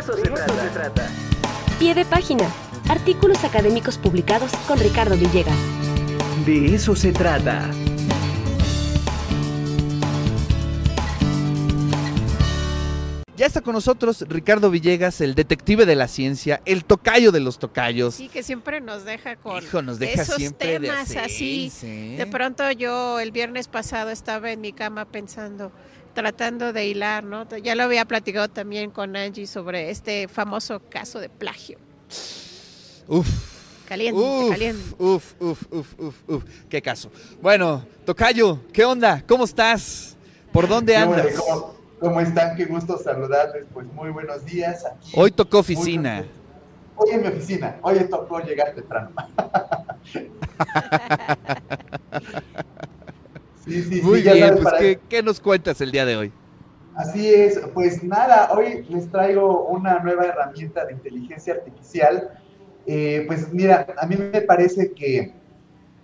eso, se, trata. se trata. Pie de página. Artículos académicos publicados con Ricardo Villegas. De eso se trata. Ya está con nosotros Ricardo Villegas, el detective de la ciencia, el tocayo de los tocayos. Sí, que siempre nos deja con Hijo, nos deja esos siempre de temas así. De pronto yo el viernes pasado estaba en mi cama pensando, tratando de hilar, ¿no? Ya lo había platicado también con Angie sobre este famoso caso de plagio. Uf. Caliente, Uf, caliente. uf, uf, uf, uf, uf, qué caso. Bueno, Tocayo, ¿qué onda? ¿Cómo estás? ¿Por dónde andas? ¿Cómo, cómo están? Qué gusto saludarles. Pues muy buenos días. Aquí, Hoy tocó oficina. Hoy en mi oficina. Hoy tocó llegar temprano. sí, sí, Muy sí, bien, sabes, pues para- ¿qué, qué nos cuentas el día de hoy? Así es, pues nada, hoy les traigo una nueva herramienta de inteligencia artificial. Eh, pues mira, a mí me parece que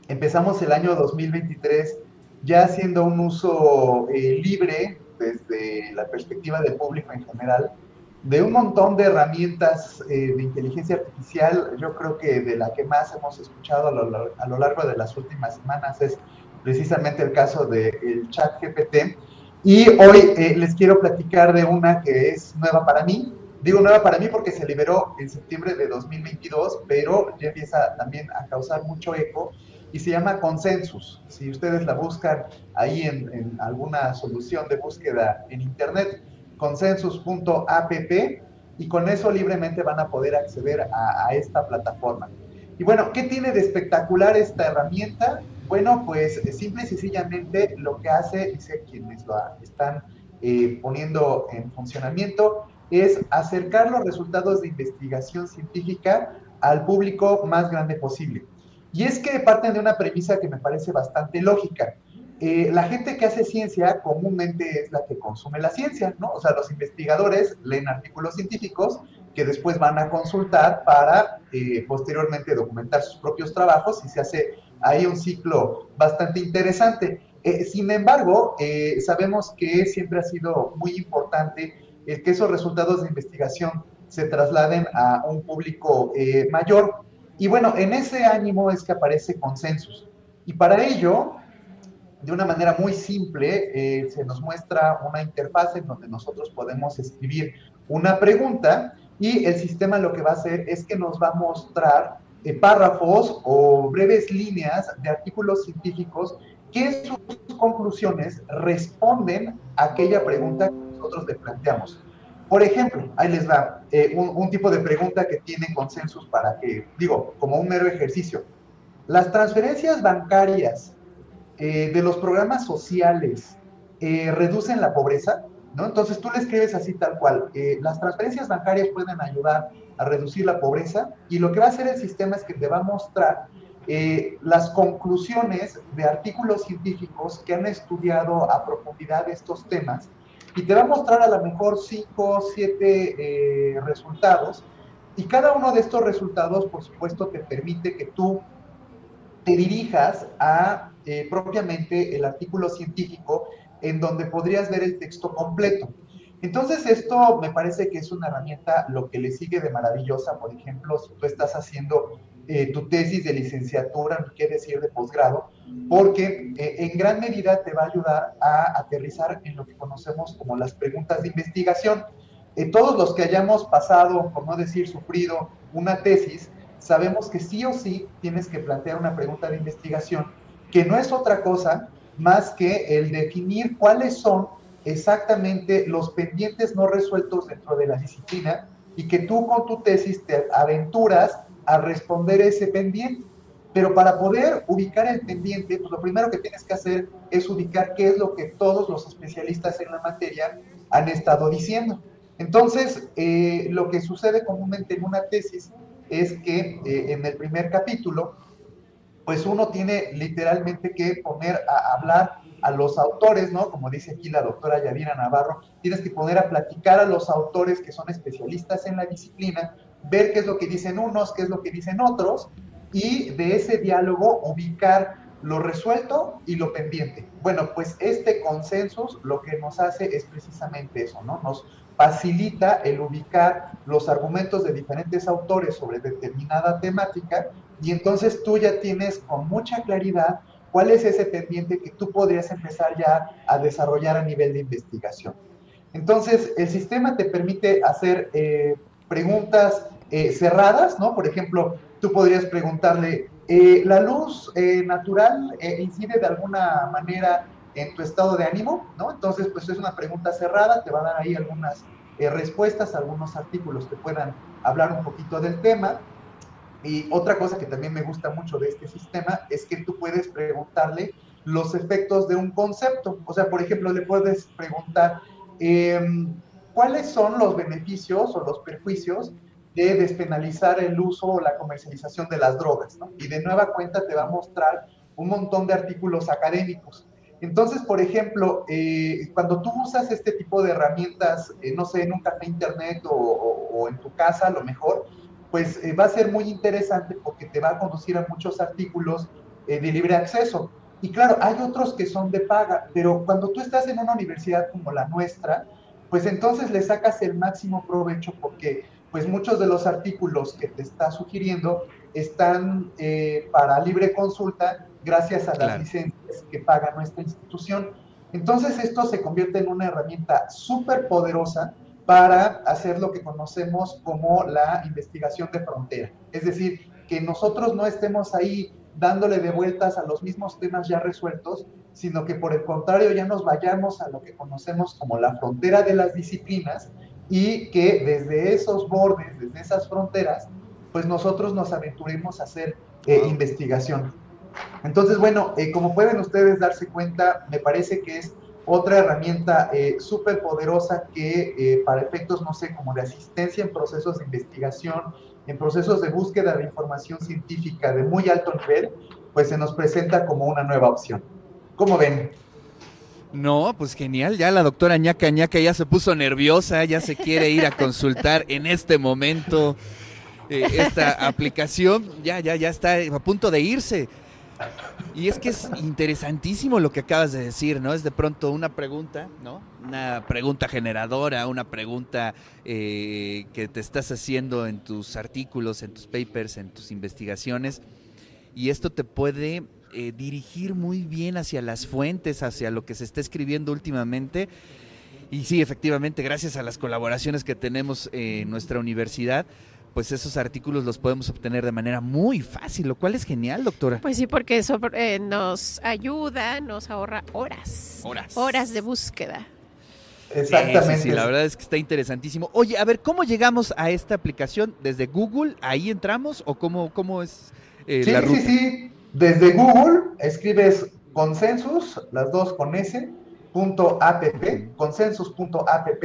empezamos el año 2023 ya haciendo un uso eh, libre desde la perspectiva del público en general de un montón de herramientas eh, de inteligencia artificial. Yo creo que de la que más hemos escuchado a lo, lar- a lo largo de las últimas semanas es precisamente el caso del chat GPT. Y hoy eh, les quiero platicar de una que es nueva para mí. Digo nueva para mí porque se liberó en septiembre de 2022, pero ya empieza también a causar mucho eco y se llama Consensus. Si ustedes la buscan ahí en, alguna solución de búsqueda en internet, consensus.app, y con eso libremente van a poder acceder a esta plataforma. Y bueno, ¿qué tiene de espectacular esta herramienta? Bueno, pues eh, simple y sencillamente lo que hace, dice quienes lo están eh, poniendo en funcionamiento, es acercar los resultados de investigación científica al público más grande posible. Y es que parten de una premisa que me parece bastante lógica. Eh, la gente que hace ciencia comúnmente es la que consume la ciencia, ¿no? O sea, los investigadores leen artículos científicos que después van a consultar para posteriormente documentar sus propios trabajos y se hace ahí un ciclo bastante interesante. Eh, sin embargo, eh, sabemos que siempre ha sido muy importante que esos resultados de investigación se trasladen a un público eh, mayor. Y bueno, en ese ánimo es que aparece consensus. Y para ello, de una manera muy simple, se nos muestra una interfaz en donde nosotros podemos escribir una pregunta y el sistema lo que va a hacer es que nos va a mostrar párrafos o breves líneas de artículos científicos que sus conclusiones responden a aquella pregunta que nosotros le planteamos. Por ejemplo, ahí les va eh, un, tipo de pregunta que tiene consensus para que, digo, como un mero ejercicio. Las transferencias bancarias eh, de los programas sociales eh, reducen la pobreza, ¿no? Entonces tú le escribes así tal cual, eh, las transferencias bancarias pueden ayudar a reducir la pobreza y lo que va a hacer el sistema es que te va a mostrar eh, las conclusiones de artículos científicos que han estudiado a profundidad estos temas y te va a mostrar a lo mejor cinco o siete eh, resultados y cada uno de estos resultados, por supuesto, te permite que tú te dirijas a eh, propiamente el artículo científico en donde podrías ver el texto completo. Entonces esto me parece que es una herramienta lo que le sigue de maravillosa, por ejemplo, si tú estás haciendo eh, tu tesis de licenciatura, ni qué decir de posgrado, porque eh, en gran medida te va a ayudar a aterrizar en lo que conocemos como las preguntas de investigación. Todos los que hayamos pasado, por no decir sufrido, una tesis, sabemos que sí o sí tienes que plantear una pregunta de investigación que no es otra cosa más que el definir cuáles son exactamente los pendientes no resueltos dentro de la disciplina y que tú con tu tesis te aventuras a responder ese pendiente. Pero para poder ubicar el pendiente, pues lo primero que tienes que hacer es ubicar qué es lo que todos los especialistas en la materia han estado diciendo. Entonces, eh, lo que sucede comúnmente en una tesis es que eh, en el primer capítulo, pues uno tiene literalmente que poner a hablar a los autores, ¿no? Como dice aquí la doctora Yadira Navarro, tienes que poner a platicar a los autores que son especialistas en la disciplina, ver qué es lo que dicen unos, qué es lo que dicen otros, y de ese diálogo ubicar lo resuelto y lo pendiente. Bueno, pues este consensus lo que nos hace es precisamente eso, ¿no? Nos facilita el ubicar los argumentos de diferentes autores sobre determinada temática y entonces tú ya tienes con mucha claridad cuál es ese pendiente que tú podrías empezar ya a desarrollar a nivel de investigación. Entonces, el sistema te permite hacer eh, preguntas eh, cerradas, ¿no? Por ejemplo, tú podrías preguntarle, eh, ¿la luz natural incide de alguna manera en tu estado de ánimo? ¿no? Entonces, pues es una pregunta cerrada, te va a dar ahí algunas respuestas, algunos artículos que puedan hablar un poquito del tema. Y otra cosa que también me gusta mucho de este sistema es que tú puedes preguntarle los efectos de un concepto. O sea, por ejemplo, le puedes preguntar em, cuáles son los beneficios o los perjuicios de despenalizar el uso o la comercialización de las drogas. Y de nueva cuenta te va a mostrar un montón de artículos académicos. Entonces, por ejemplo, eh, cuando tú usas este tipo de herramientas, eh, no sé, en un café internet o, en tu casa, a lo mejor, pues eh, va a ser muy interesante porque te va a conducir a muchos artículos de libre acceso. Y claro, hay otros que son de paga, pero cuando tú estás en una universidad como la nuestra, pues entonces le sacas el máximo provecho porque pues muchos de los artículos que te está sugiriendo están para libre consulta gracias a las licencias que paga nuestra institución. Entonces esto se convierte en una herramienta súper poderosa para hacer lo que conocemos como la investigación de frontera. Es decir, que nosotros no estemos ahí dándole de vueltas a los mismos temas ya resueltos, sino que por el contrario ya nos vayamos a lo que conocemos como la frontera de las disciplinas y que desde esos bordes, desde esas fronteras, pues nosotros nos aventuremos a hacer eh, investigación. Entonces, bueno, eh, como pueden ustedes darse cuenta, me parece que es otra herramienta eh, súper poderosa que eh, para efectos, no sé, como de asistencia en procesos de investigación, en procesos de búsqueda de información científica de muy alto nivel, pues se nos presenta como una nueva opción. ¿Cómo ven? No, pues genial, ya la doctora ñaca ñaca ya se puso nerviosa, ya se quiere ir a consultar en este momento esta aplicación, ya, ya, ya está a punto de irse. Y es que es interesantísimo lo que acabas de decir, ¿no? Es de pronto una pregunta, ¿no? Una pregunta generadora, una pregunta eh, que te estás haciendo en tus artículos, en tus papers, en tus investigaciones. Y esto te puede eh, dirigir muy bien hacia las fuentes, hacia lo que se está escribiendo últimamente. Y sí, efectivamente, gracias a las colaboraciones que tenemos en nuestra universidad, pues esos artículos los podemos obtener de manera muy fácil, lo cual es genial, doctora. Pues sí, porque eso eh, nos ayuda, nos ahorra horas. Horas. Horas de búsqueda. Exactamente. Sí, la verdad es que está interesantísimo. Oye, a ver, ¿cómo llegamos a esta aplicación? ¿Desde Google? ¿Ahí entramos? ¿O cómo, cómo es eh, sí, la ruta? Sí, sí, Desde Google escribes consensus, las dos con S, punto app, consensus.app,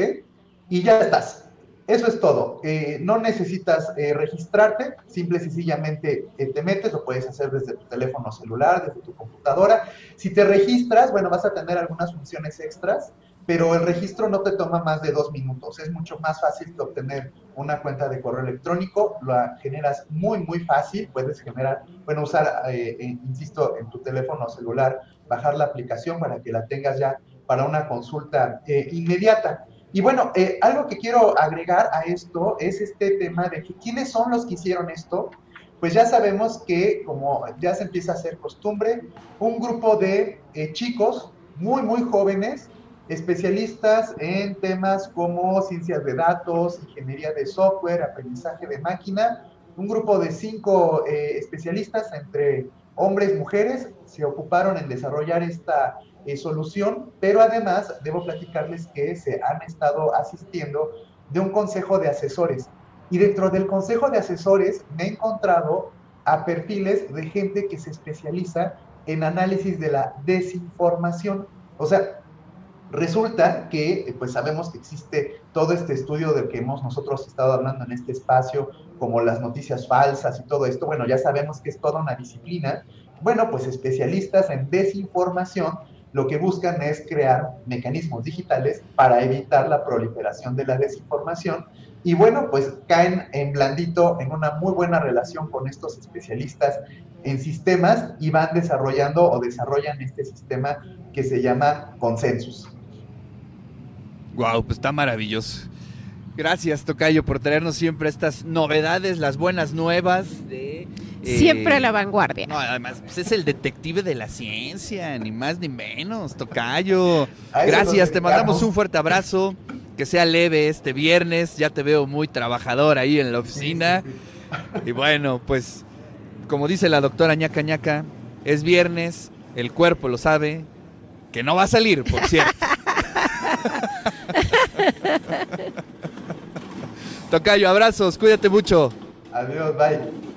y ya estás. Eso es todo. Eh, no necesitas eh, registrarte, simple y sencillamente eh, te metes, lo puedes hacer desde tu teléfono celular, desde tu computadora. Si te registras, bueno, vas a tener algunas funciones extras, pero el registro no te toma más de dos minutos. Es mucho más fácil que obtener una cuenta de correo electrónico, la generas muy, muy fácil. Puedes generar, bueno, usar, insisto, en tu teléfono celular, bajar la aplicación para que la tengas ya para una consulta inmediata. Y bueno, eh, algo que quiero agregar a esto es este tema de quiénes son los que hicieron esto. Pues ya sabemos que, como ya se empieza a hacer costumbre, un grupo de eh, chicos muy, muy jóvenes, especialistas en temas como ciencias de datos, ingeniería de software, aprendizaje de máquina, un grupo de cinco eh, especialistas entre hombres y mujeres se ocuparon en desarrollar esta eh, solución, pero además debo platicarles que se han estado asistiendo de un consejo de asesores. Y dentro del consejo de asesores me he encontrado a perfiles de gente que se especializa en análisis de la desinformación. O sea, resulta que pues sabemos que existe todo este estudio del que hemos nosotros estado hablando en este espacio, como las noticias falsas y todo esto. Bueno, ya sabemos que es toda una disciplina. Bueno, pues especialistas en desinformación lo que buscan es crear mecanismos digitales para evitar la proliferación de la desinformación. Y bueno, pues caen en blandito, en una muy buena relación con estos especialistas en sistemas y van desarrollando o desarrollan este sistema que se llama consensus. Wow, pues está maravilloso. Gracias, Tocayo, por traernos siempre estas novedades, las buenas nuevas de... eh, Siempre a la vanguardia. No, además, pues es el detective de la ciencia, ni más ni menos, Tocayo. Gracias, te mandamos un fuerte abrazo, que sea leve este viernes, ya te veo muy trabajador ahí en la oficina. Y bueno, pues, como dice la doctora ñaca ñaca, es viernes, el cuerpo lo sabe, que no va a salir, por cierto. Tocayo, abrazos, cuídate mucho. Adiós, bye.